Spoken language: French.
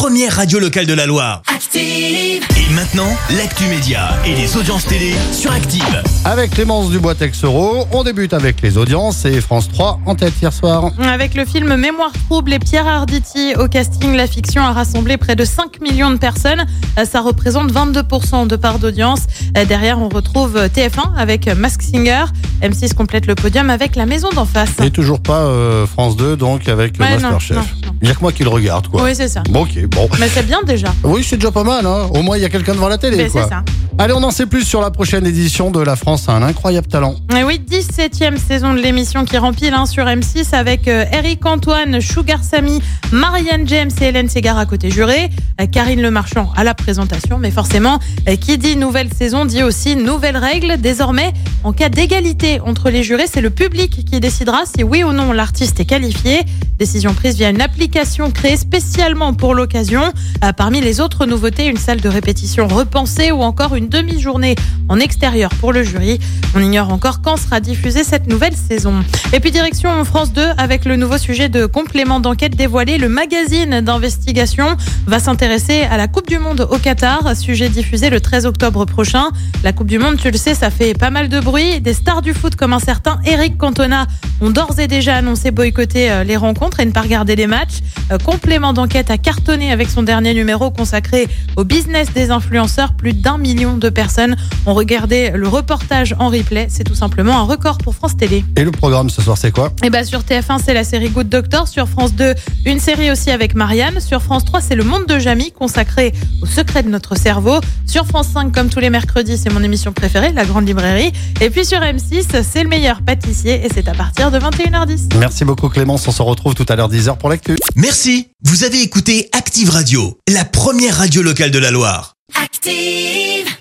première radio locale de la Loire. Active. Et maintenant, l'actu média et les audiences télé sur Active. Avec Clémence Dubois-Texero, on débute avec les audiences et France 3 en tête hier soir. Avec le film Mémoire trouble et Pierre Arditi au casting, la fiction a rassemblé près de 5 millions de personnes. Ça représente 22% de part d'audience. Derrière, on retrouve TF1 avec Mask Singer. M6 complète le podium avec La Maison d'en face. Et toujours pas euh, France 2, donc avec Ouais, non, Masterchef. Il n'y a que moi qui le regarde, quoi. Oui, c'est ça. Bon, ok, bon. Mais c'est bien déjà. Oui, c'est déjà pas mal, hein. Au moins, il y a quelqu'un devant la télé, Mais quoi. c'est ça. Allez, on en sait plus sur la prochaine édition de La France a un incroyable talent. Et oui, 17e saison de l'émission qui remplit hein, sur M6 avec euh, Eric Antoine, Sugar Sammy, Marianne James et Hélène Segar à côté juré, euh, Karine Le Marchand à la présentation. Mais forcément, euh, qui dit nouvelle saison dit aussi nouvelles règles. Désormais, en cas d'égalité entre les jurés, c'est le public qui décidera si oui ou non l'artiste est qualifié. Décision prise via une application créée spécialement pour l'occasion. Euh, Parmi les autres nouveautés, une salle de répétition repensée ou encore une demi-journée en extérieur pour le jury. On ignore encore quand sera diffusée cette nouvelle saison. Et puis direction France 2 avec le nouveau sujet de complément d'enquête dévoilé. Le magazine d'investigation va s'intéresser à la Coupe du Monde au Qatar, sujet diffusé le 13 octobre prochain. La Coupe du Monde, tu le sais, ça fait pas mal de bruit. Des stars du foot comme un certain Eric Cantona ont d'ores et déjà annoncé boycotter euh, les rencontres et ne pas regarder les matchs. Euh, Complément d'enquête a cartonné avec son dernier numéro consacré au business des influenceurs. Plus d'un million de personnes ont regardé le reportage en replay. C'est tout simplement un record pour France Télé. Et le programme ce soir, c'est quoi? Et bah sur TF1, c'est la série Good Doctor. Sur France 2, une série aussi avec Marianne. Sur France 3, c'est Le Monde de Jamie, consacré au secret de notre cerveau. Sur France 5, comme tous les mercredis, c'est mon émission préférée, La Grande Librairie. Et puis sur M6, c'est le meilleur pâtissier et c'est à partir de 21h10. Merci beaucoup, Clémence. On se retrouve tout à l'heure 10h pour l'actu. Merci, vous avez écouté Active Radio, la première radio locale de la Loire. Active.